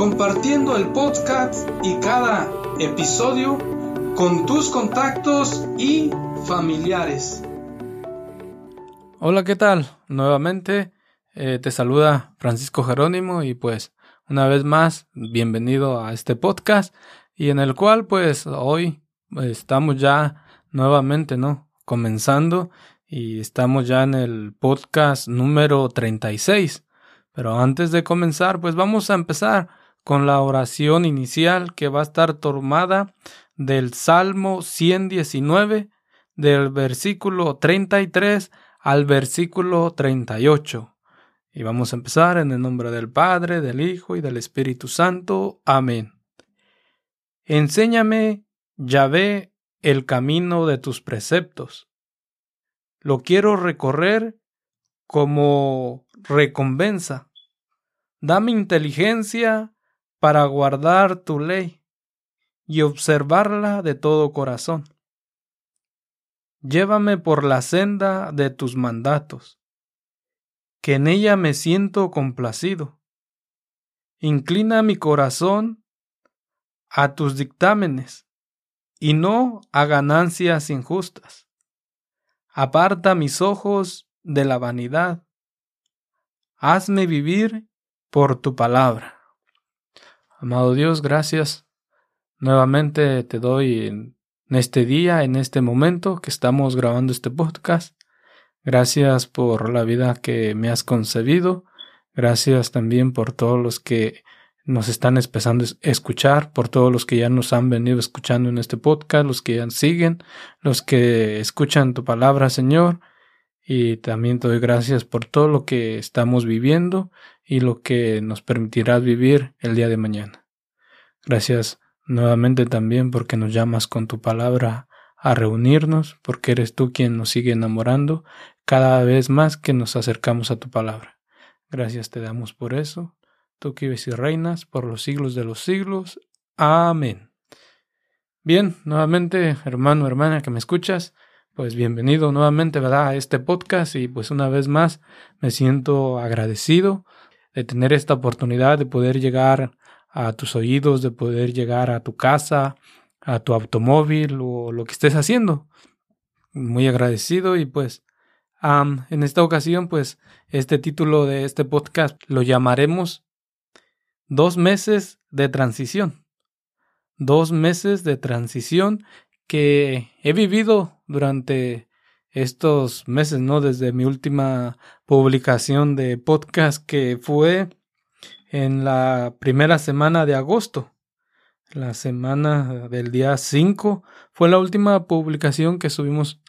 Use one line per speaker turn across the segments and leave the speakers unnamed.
compartiendo el podcast y cada episodio con tus contactos y familiares.
Hola, ¿qué tal? Nuevamente eh, te saluda Francisco Jerónimo y pues una vez más bienvenido a este podcast y en el cual pues hoy estamos ya nuevamente, ¿no? Comenzando y estamos ya en el podcast número 36. Pero antes de comenzar, pues vamos a empezar con la oración inicial que va a estar tomada del Salmo 119, del versículo 33 al versículo 38. Y vamos a empezar en el nombre del Padre, del Hijo y del Espíritu Santo. Amén. Enséñame, Yahvé, el camino de tus preceptos lo quiero recorrer como recompensa. Dame inteligencia para guardar tu ley y observarla de todo corazón. Llévame por la senda de tus mandatos, que en ella me siento complacido. Inclina mi corazón a tus dictámenes y no a ganancias injustas. Aparta mis ojos de la vanidad. Hazme vivir por tu palabra. Amado Dios, gracias. Nuevamente te doy en este día, en este momento que estamos grabando este podcast. Gracias por la vida que me has concebido. Gracias también por todos los que nos están empezando a escuchar, por todos los que ya nos han venido escuchando en este podcast, los que ya siguen, los que escuchan tu palabra, Señor. Y también te doy gracias por todo lo que estamos viviendo y lo que nos permitirás vivir el día de mañana. Gracias nuevamente también porque nos llamas con tu palabra a reunirnos, porque eres tú quien nos sigue enamorando cada vez más que nos acercamos a tu palabra. Gracias te damos por eso tú que vives y reinas por los siglos de los siglos. Amén. Bien, nuevamente, hermano, hermana que me escuchas, pues bienvenido nuevamente, ¿verdad?, a este podcast y pues una vez más me siento agradecido de tener esta oportunidad de poder llegar a tus oídos, de poder llegar a tu casa, a tu automóvil o lo que estés haciendo. Muy agradecido y pues en esta ocasión pues este título de este podcast lo llamaremos dos meses de transición. Dos meses de transición que he vivido durante estos meses, ¿no? Desde mi última publicación de podcast que fue en la primera semana de agosto. La semana del día 5 fue la última publicación que subimos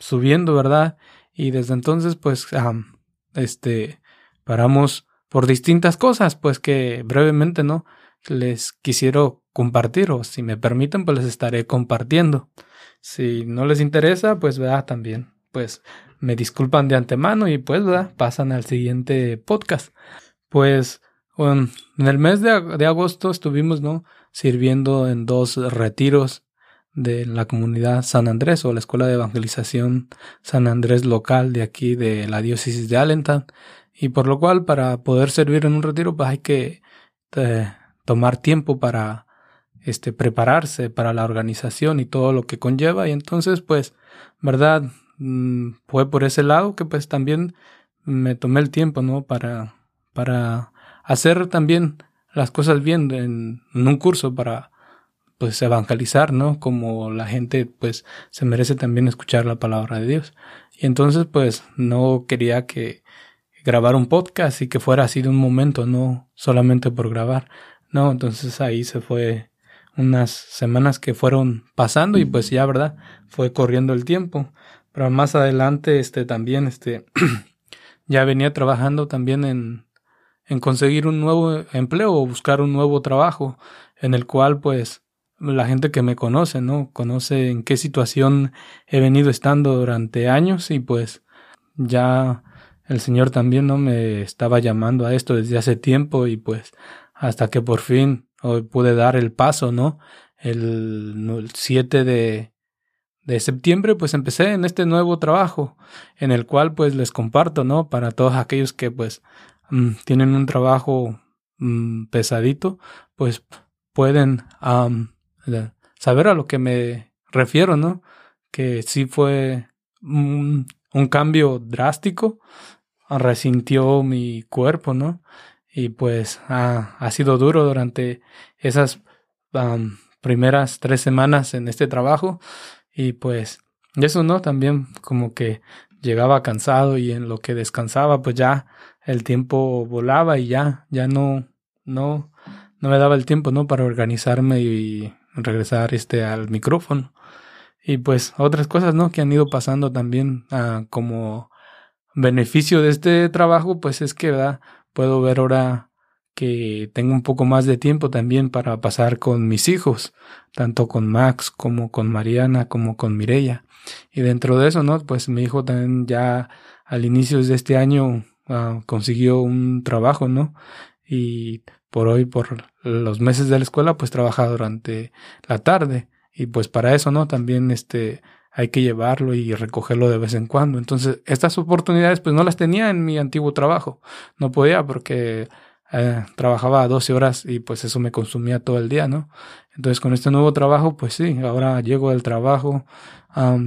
subiendo, ¿verdad? Y desde entonces, pues, este, paramos por distintas cosas, pues que brevemente, ¿no? Les quisiera compartir o si me permiten, pues les estaré compartiendo. Si no les interesa, pues vea también, pues me disculpan de antemano y pues ¿verdad? pasan al siguiente podcast. Pues en el mes de, de agosto estuvimos, ¿no? Sirviendo en dos retiros de la comunidad San Andrés o la Escuela de Evangelización San Andrés local de aquí de la diócesis de Allentown. Y por lo cual, para poder servir en un retiro, pues hay que eh, tomar tiempo para este, prepararse para la organización y todo lo que conlleva. Y entonces, pues, verdad, mm, fue por ese lado que pues también me tomé el tiempo, ¿no? Para, para hacer también las cosas bien en, un curso para pues evangelizar, ¿no? Como la gente pues se merece también escuchar la palabra de Dios. Y entonces pues no quería que grabar un podcast y que fuera así de un momento, no solamente por grabar. No, entonces ahí se fue unas semanas que fueron pasando y pues ya, ¿verdad? Fue corriendo el tiempo. Pero más adelante, este, también, este, ya venía trabajando también en, en conseguir un nuevo empleo o buscar un nuevo trabajo en el cual, pues, la gente que me conoce, ¿no? Conoce en qué situación he venido estando durante años y pues ya el Señor también no me estaba llamando a esto desde hace tiempo y pues hasta que por fin hoy pude dar el paso, ¿no? El, 7 de, de septiembre pues empecé en este nuevo trabajo en el cual pues les comparto, ¿no? Para todos aquellos que pues mm, tienen un trabajo mm, pesadito, pues pueden saber a lo que me refiero, ¿no? Que sí fue un, un cambio drástico, resintió mi cuerpo, ¿no? Y pues ha, ha sido duro durante esas primeras tres semanas en este trabajo. Y pues eso no también como que llegaba cansado y en lo que descansaba pues ya el tiempo volaba y ya ya no no no me daba el tiempo no para organizarme y regresar este al micrófono. Y pues otras cosas no que han ido pasando también ah, como beneficio de este trabajo pues es que ¿verdad? Puedo ver ahora que tengo un poco más de tiempo también para pasar con mis hijos, tanto con Max como con Mariana como con Mireya. Y dentro de eso, ¿no? Pues mi hijo también ya al inicio de este año ah, consiguió un trabajo, ¿no? Y por hoy, por los meses de la escuela, pues trabaja durante la tarde. Y pues para eso, ¿no? También este hay que llevarlo y recogerlo de vez en cuando. Entonces, estas oportunidades pues no las tenía en mi antiguo trabajo. No podía porque eh, trabajaba 12 horas y pues eso me consumía todo el día, ¿no? Entonces con este nuevo trabajo, pues sí, ahora llego del trabajo,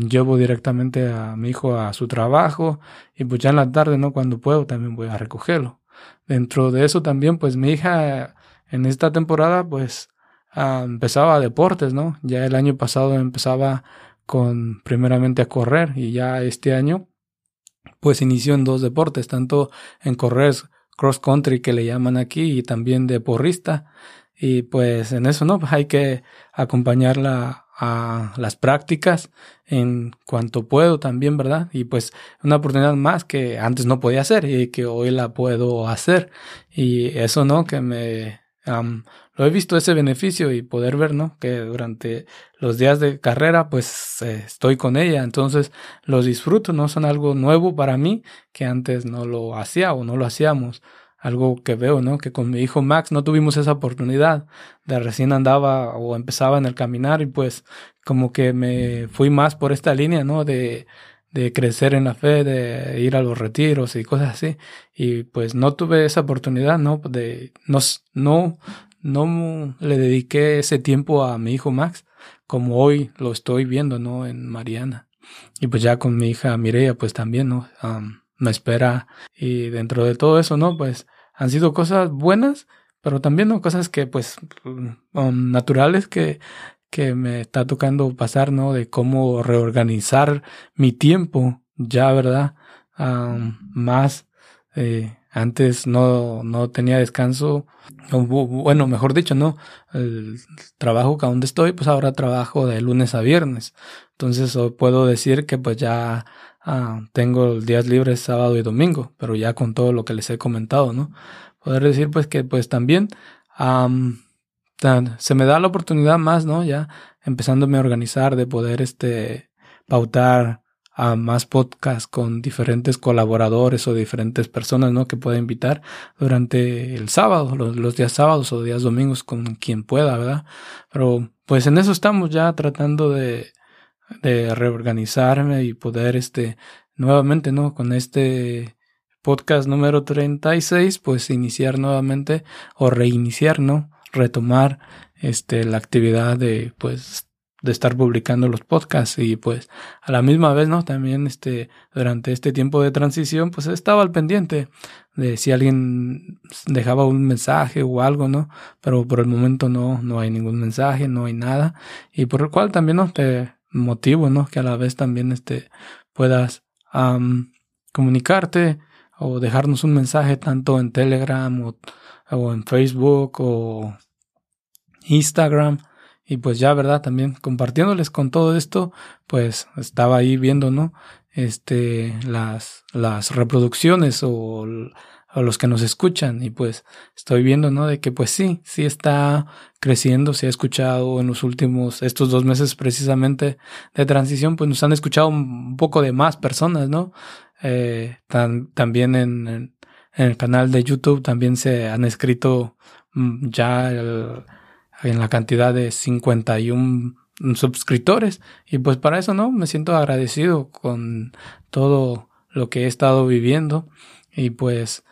llevo directamente a mi hijo a su trabajo y pues ya en la tarde, ¿no? Cuando puedo también voy a recogerlo. Dentro de eso también, pues mi hija en esta temporada, pues empezaba deportes, ¿no? Ya el año pasado empezaba con primeramente a correr y ya este año pues inició en dos deportes, tanto en correr cross country que le llaman aquí y también de porrista y pues en eso no hay que acompañarla a las prácticas en cuanto puedo también, ¿verdad? Y pues una oportunidad más que antes no podía hacer y que hoy la puedo hacer. Y eso, ¿no? Que me lo he visto ese beneficio y poder ver, ¿no? Que durante los días de carrera, pues eh, estoy con ella, entonces los disfruto, ¿no? Son algo nuevo para mí que antes no lo hacía o no lo hacíamos. Algo que veo, ¿no? Que con mi hijo Max no tuvimos esa oportunidad. De recién andaba o empezaba en el caminar y pues como que me fui más por esta línea, ¿no? De, de crecer en la fe, de ir a los retiros y cosas así. Y pues no tuve esa oportunidad, ¿no? De no, no, no le dediqué ese tiempo a mi hijo Max como hoy lo estoy viendo, ¿no? En Mariana. Y pues ya con mi hija Mireia, pues también, ¿no? me espera. Y dentro de todo eso, ¿no? Pues han sido cosas buenas, pero también, ¿no? Cosas que, pues, naturales que, que me está tocando pasar, ¿no? De cómo reorganizar mi tiempo, ya, ¿verdad? más eh, antes no, no tenía descanso, bueno, mejor dicho, no, el trabajo que donde estoy, pues ahora trabajo de lunes a viernes. Entonces hoy puedo decir que pues ya ah, tengo días libres sábado y domingo, pero ya con todo lo que les he comentado, ¿no? Poder decir pues que pues también se me da la oportunidad más, ¿no? Ya empezándome a organizar de poder este pautar a más podcasts con diferentes colaboradores o diferentes personas, ¿no? Que pueda invitar durante el sábado, los, días sábados o días domingos con quien pueda, ¿verdad? Pero pues en eso estamos ya tratando de, de reorganizarme y poder, este, nuevamente, ¿no? Con este podcast número 36, pues iniciar nuevamente o reiniciar, ¿no? Retomar, este, la actividad de, pues, de estar publicando los podcasts y pues a la misma vez, ¿no? También este, durante este tiempo de transición, pues estaba al pendiente de si alguien dejaba un mensaje o algo, ¿no? Pero por el momento no, no hay ningún mensaje, no hay nada y por el cual también, ¿no? Te motivo, ¿no? Que a la vez también este, puedas comunicarte o dejarnos un mensaje tanto en Telegram o, o en Facebook o Instagram y pues ya, ¿verdad? También compartiéndoles con todo esto, pues estaba ahí viendo, ¿no? Este, las, las reproducciones o, o los que nos escuchan y pues estoy viendo, ¿no? De que pues sí, sí está creciendo, se ha escuchado en los últimos, estos dos meses precisamente de transición, pues nos han escuchado un poco de más personas, ¿no? Eh, también en, en, el canal de YouTube también se han escrito mm, ya en la cantidad de 51 suscriptores. Y pues para eso, ¿no? Me siento agradecido con todo lo que he estado viviendo. Y pues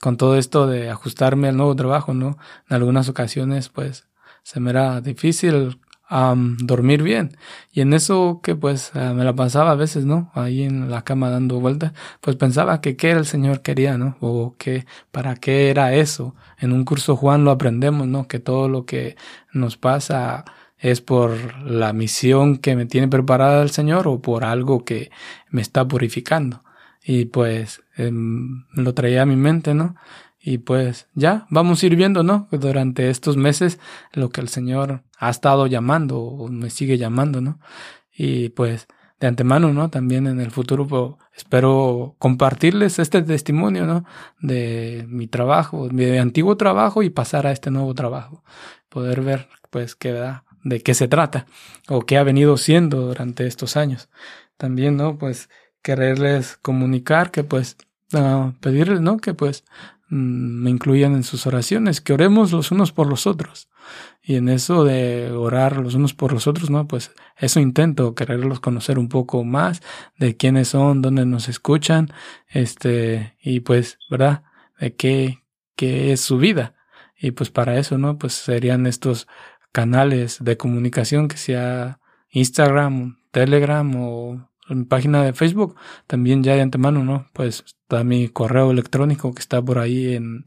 con todo esto de ajustarme al nuevo trabajo, ¿no? En algunas ocasiones, pues se me era difícil dormir bien. Y en eso que pues ah, me la pasaba a veces, ¿no? Ahí en la cama dando vueltas, pues pensaba que qué el Señor quería, ¿no? O que para qué era eso. En un curso Juan lo aprendemos, ¿no? Que todo lo que nos pasa es por la misión que me tiene preparada el Señor o por algo que me está purificando. Y pues em, lo traía a mi mente, ¿no? Y pues ya, vamos a ir viendo, ¿no? Durante estos meses lo que el Señor ha estado llamando o me sigue llamando, ¿no? Y pues de antemano, ¿no? También en el futuro pues, espero compartirles este testimonio, ¿no? De mi trabajo, mi antiguo trabajo y pasar a este nuevo trabajo. Poder ver, pues, qué da, de qué se trata o qué ha venido siendo durante estos años. También, ¿no? Pues quererles comunicar que, pues, uh, pedirles, ¿no? Que, pues, me incluyan en sus oraciones, que oremos los unos por los otros. Y en eso de orar los unos por los otros, ¿no? Pues eso intento, quererlos conocer un poco más de quiénes son, dónde nos escuchan, este, y pues, ¿verdad? De qué, qué es su vida. Y pues para eso, ¿no? Pues serían estos canales de comunicación que sea Instagram, Telegram o en página de Facebook, también ya de antemano, ¿no? Pues está mi correo electrónico que está por ahí en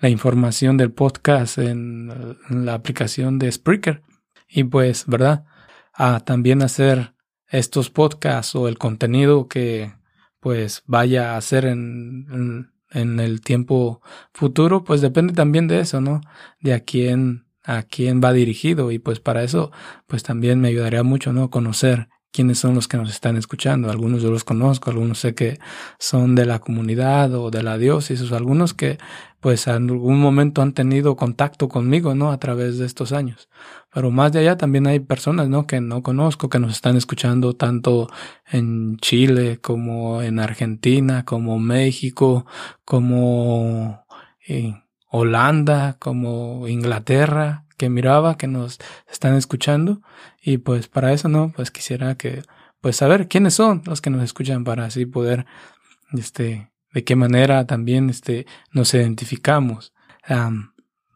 la información del podcast en, la aplicación de Spreaker. Y pues, ¿verdad? A también hacer estos podcasts o el contenido que pues vaya a hacer en, en, en el tiempo futuro, pues depende también de eso, ¿no? De a quién a quién va dirigido y pues para eso pues también me ayudaría mucho, ¿no? Conocer quiénes son los que nos están escuchando. Algunos yo los conozco, algunos sé que son de la comunidad o de la diócesis, algunos que pues en algún momento han tenido contacto conmigo, ¿no? A través de estos años. Pero más de allá también hay personas, ¿no? Que no conozco, que nos están escuchando tanto en Chile como en Argentina, como México, como en Holanda, como Inglaterra, que miraba, que nos están escuchando. Y pues para eso, ¿no? Pues quisiera que, pues saber quiénes son los que nos escuchan para así poder, este, de qué manera también, este, nos identificamos,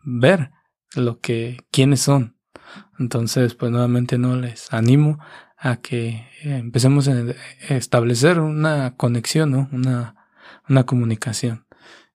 ver lo que, quiénes son. Entonces, pues nuevamente no les animo a que empecemos a establecer una conexión, ¿no? Una, una comunicación.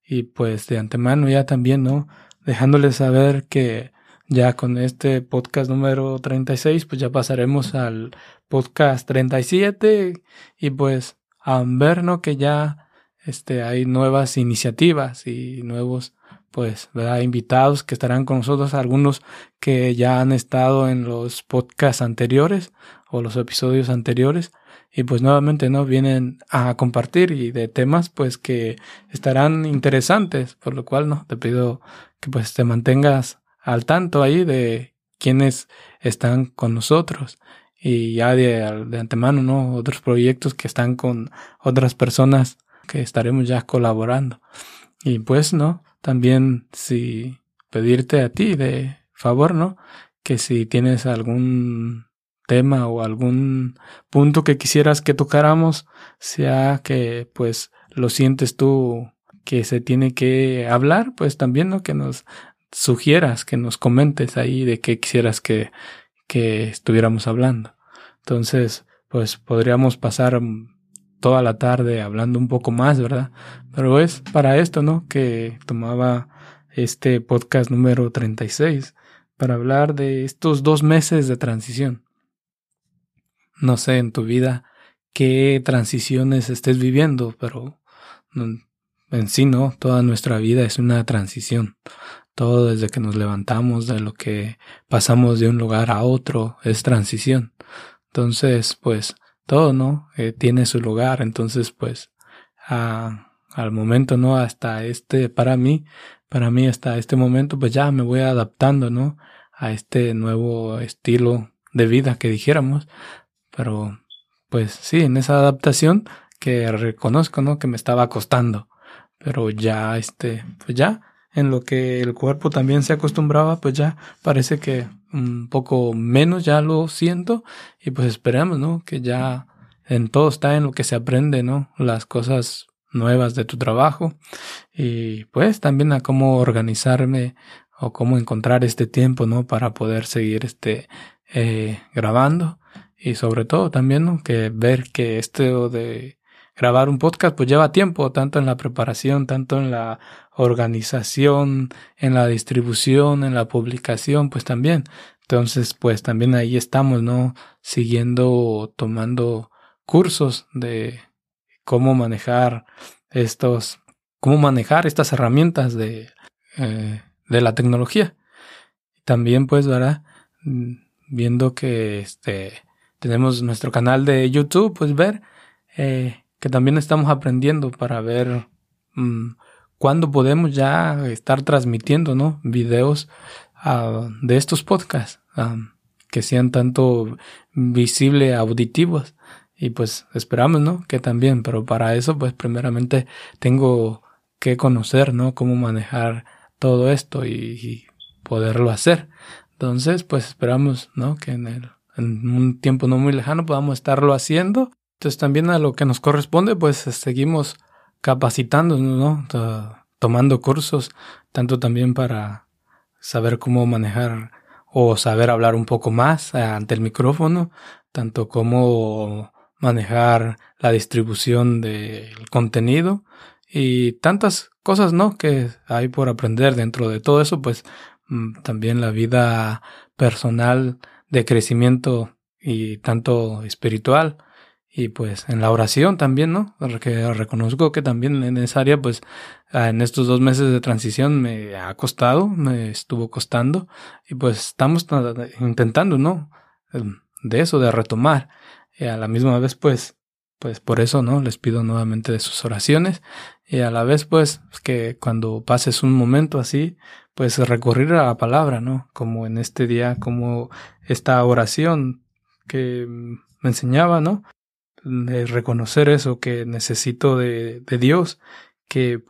Y pues de antemano ya también, ¿no? Dejándoles saber que ya con este podcast número 36, pues ya pasaremos al podcast 37 y pues a ver, ¿no? Que ya este, hay nuevas iniciativas y nuevos, pues, ¿verdad? Invitados que estarán con nosotros, algunos que ya han estado en los podcasts anteriores o los episodios anteriores. Y pues nuevamente no vienen a compartir y de temas pues que estarán interesantes. Por lo cual no te pido que pues te mantengas al tanto ahí de quienes están con nosotros y ya de, de, antemano, ¿no? Otros proyectos que están con otras personas que estaremos ya colaborando. Y pues, ¿no? También si pedirte a ti de favor, ¿no? Que si tienes algún tema o algún punto que quisieras que tocáramos, sea que pues lo sientes tú que se tiene que hablar, pues también, ¿no? Que nos sugieras, que nos comentes ahí de qué quisieras que, que estuviéramos hablando. Entonces, pues podríamos pasar toda la tarde hablando un poco más, ¿verdad? Pero es para esto, ¿no? Que tomaba este podcast número 36 para hablar de estos dos meses de transición. No sé en tu vida qué transiciones estés viviendo, pero en sí, ¿no? Toda nuestra vida es una transición. Todo desde que nos levantamos, de lo que pasamos de un lugar a otro, es transición. Entonces, pues, todo, ¿no? Eh, tiene su lugar. Entonces, pues, al momento, ¿no? Hasta este, para mí, para mí hasta este momento, pues ya me voy adaptando, ¿no? A este nuevo estilo de vida que dijéramos. Pero, pues sí, en esa adaptación que reconozco, ¿no? Que me estaba costando. Pero ya, este, pues ya, en lo que el cuerpo también se acostumbraba, pues ya parece que un poco menos ya lo siento y pues esperamos, ¿no? Que ya en todo está en lo que se aprende, ¿no? Las cosas nuevas de tu trabajo y pues también a cómo organizarme o cómo encontrar este tiempo, ¿no? Para poder seguir este eh, grabando y sobre todo también, ¿no? Que ver que esto de grabar un podcast pues lleva tiempo, tanto en la preparación, tanto en la organización, en la distribución, en la publicación, pues también. Entonces, pues también ahí estamos, ¿no? Siguiendo, tomando cursos de cómo manejar estos, cómo manejar estas herramientas de, eh, de la tecnología. También, pues, ¿verdad? Viendo que este, tenemos nuestro canal de YouTube, pues ver eh, que también estamos aprendiendo para ver um, cuándo podemos ya estar transmitiendo, ¿no? Videos uh, de estos podcasts que sean tanto visible auditivos y pues esperamos, ¿no? Que también, pero para eso pues primeramente tengo que conocer, ¿no? Cómo manejar todo esto y, poderlo hacer. Entonces pues esperamos, ¿no? Que en, el, en un tiempo no muy lejano podamos estarlo haciendo entonces también a lo que nos corresponde, pues seguimos capacitándonos, ¿no? Tomando cursos, tanto también para saber cómo manejar o saber hablar un poco más eh, ante el micrófono, tanto como manejar la distribución del contenido y tantas cosas, ¿no? Que hay por aprender dentro de todo eso, pues mm, también la vida personal de crecimiento y tanto espiritual y pues en la oración también, ¿no? Reconozco que también en esa área, pues ah, en estos dos meses de transición me ha costado, me estuvo costando y pues estamos intentando, ¿no? Em, de eso, de retomar. Y a la misma vez, pues, pues por eso, ¿no? Les pido nuevamente de sus oraciones y a la vez, pues, que cuando pases un momento así, pues recurrir a la palabra, ¿no? Como en este día, como esta oración que me enseñaba, ¿no? De reconocer eso que necesito de, de Dios, que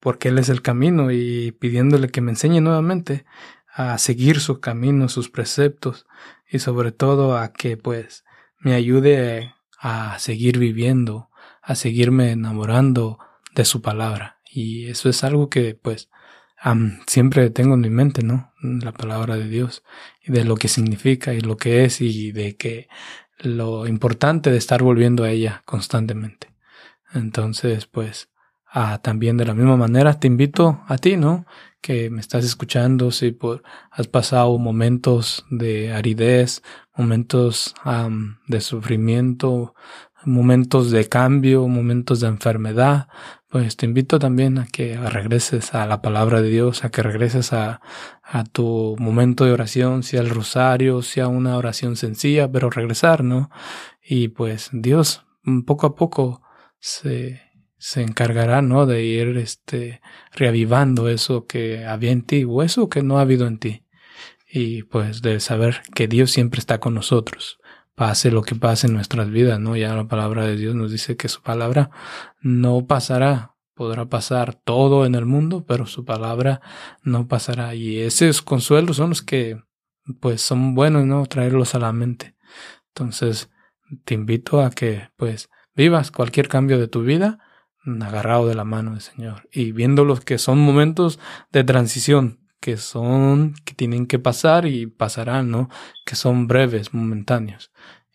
porque Él es el camino y pidiéndole que me enseñe nuevamente a seguir su camino, sus preceptos y sobre todo a que pues me ayude a seguir viviendo, a seguirme enamorando de su palabra. Y eso es algo que pues siempre tengo en mi mente, ¿no? La palabra de Dios y de lo que significa y lo que es y de que lo importante de estar volviendo a ella constantemente. Entonces, pues, ah, también de la misma manera te invito a ti, ¿no? Que me estás escuchando, si por, has pasado momentos de aridez, momentos de sufrimiento, momentos de cambio, momentos de enfermedad, pues te invito también a que regreses a la palabra de Dios, a que regreses a, a tu momento de oración, sea el rosario, sea una oración sencilla, pero regresar, ¿no? Y pues Dios mm, poco a poco se, se encargará, ¿no? De ir, este, reavivando eso que había en ti o eso que no ha habido en ti. Y pues de saber que Dios siempre está con nosotros pase lo que pase en nuestras vidas, ¿no? Ya la palabra de Dios nos dice que su palabra no pasará, podrá pasar todo en el mundo, pero su palabra no pasará. Y esos consuelos son los que, pues, son buenos, ¿no? Traerlos a la mente. Entonces, te invito a que, pues, vivas cualquier cambio de tu vida agarrado de la mano del Señor y viendo los que son momentos de transición, que son, que tienen que pasar y pasarán, ¿no? Que son breves, momentáneos.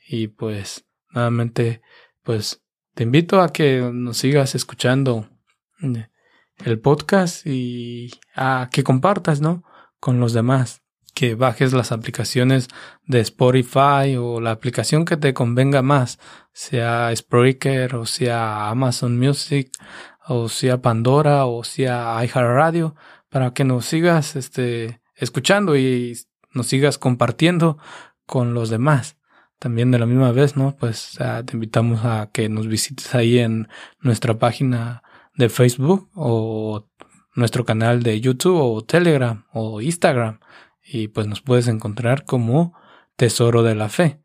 Y pues, nuevamente, pues, te invito a que nos sigas escuchando eh, el podcast y a que compartas, ¿no? Con los demás. Que bajes las aplicaciones de Spotify o la aplicación que te convenga más, sea Spreaker o sea Amazon Music o sea Pandora o sea iHeartRadio para que nos sigas este, escuchando y nos sigas compartiendo con los demás. También de la misma vez, ¿no? Pues te invitamos a que nos visites ahí en nuestra página de Facebook o nuestro canal de YouTube o Telegram o Instagram y pues nos puedes encontrar como Tesoro de la Fe.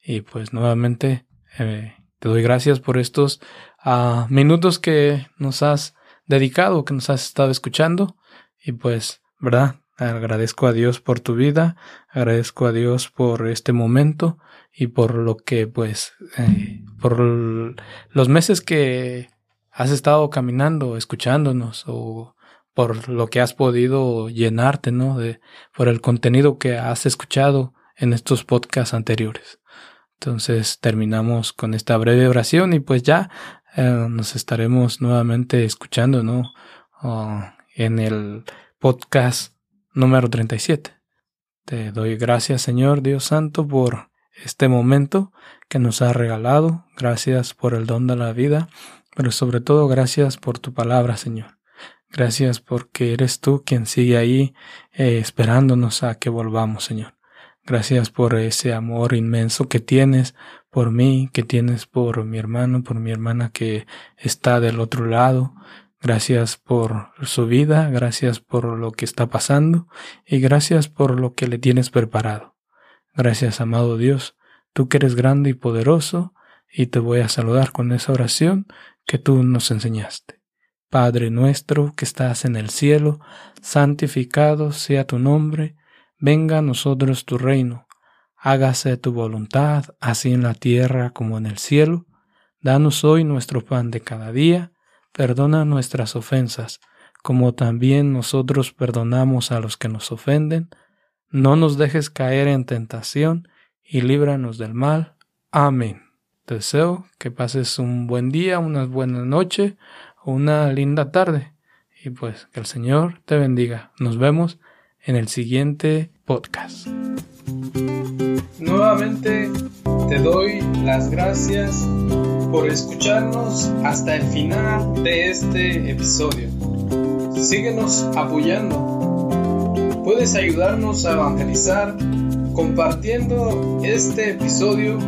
Y pues nuevamente eh, te doy gracias por estos uh, minutos que nos has dedicado, que nos has estado escuchando y pues, ¿verdad? Agradezco a Dios por tu vida, agradezco a Dios por este momento y por lo que pues, eh, por los meses que has estado caminando, escuchándonos o por lo que has podido llenarte, ¿no? De, por el contenido que has escuchado en estos podcasts anteriores. Entonces terminamos con esta breve oración y pues ya eh, nos estaremos nuevamente escuchando, ¿no? Ah, en el podcast número 37. Te doy gracias, Señor Dios Santo, por este momento que nos has regalado. Gracias por el don de la vida, pero sobre todo gracias por tu palabra, Señor. Gracias porque eres tú quien sigue ahí eh, esperándonos a que volvamos, Señor. Gracias por ese amor inmenso que tienes por mí, que tienes por mi hermano, por mi hermana que está del otro lado. Gracias por su vida, gracias por lo que está pasando y gracias por lo que le tienes preparado. Gracias, amado Dios, tú que eres grande y poderoso, y te voy a saludar con esa oración que tú nos enseñaste. Padre nuestro que estás en el cielo, santificado sea tu nombre, venga a nosotros tu reino, hágase tu voluntad, así en la tierra como en el cielo. Danos hoy nuestro pan de cada día, perdona nuestras ofensas, como también nosotros perdonamos a los que nos ofenden. No nos dejes caer en tentación, y líbranos del mal. Amén. deseo que pases un buen día, una buena noche, una linda tarde, y pues que el Señor te bendiga. Nos vemos en el siguiente podcast.
Nuevamente te doy las gracias por escucharnos hasta el final de este episodio. Síguenos apoyando. Puedes ayudarnos a evangelizar compartiendo este episodio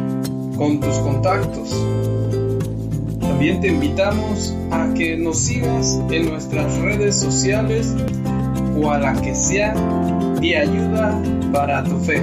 con tus contactos. También te invitamos a que nos sigas en nuestras redes sociales o a la que sea y ayuda para tu fe.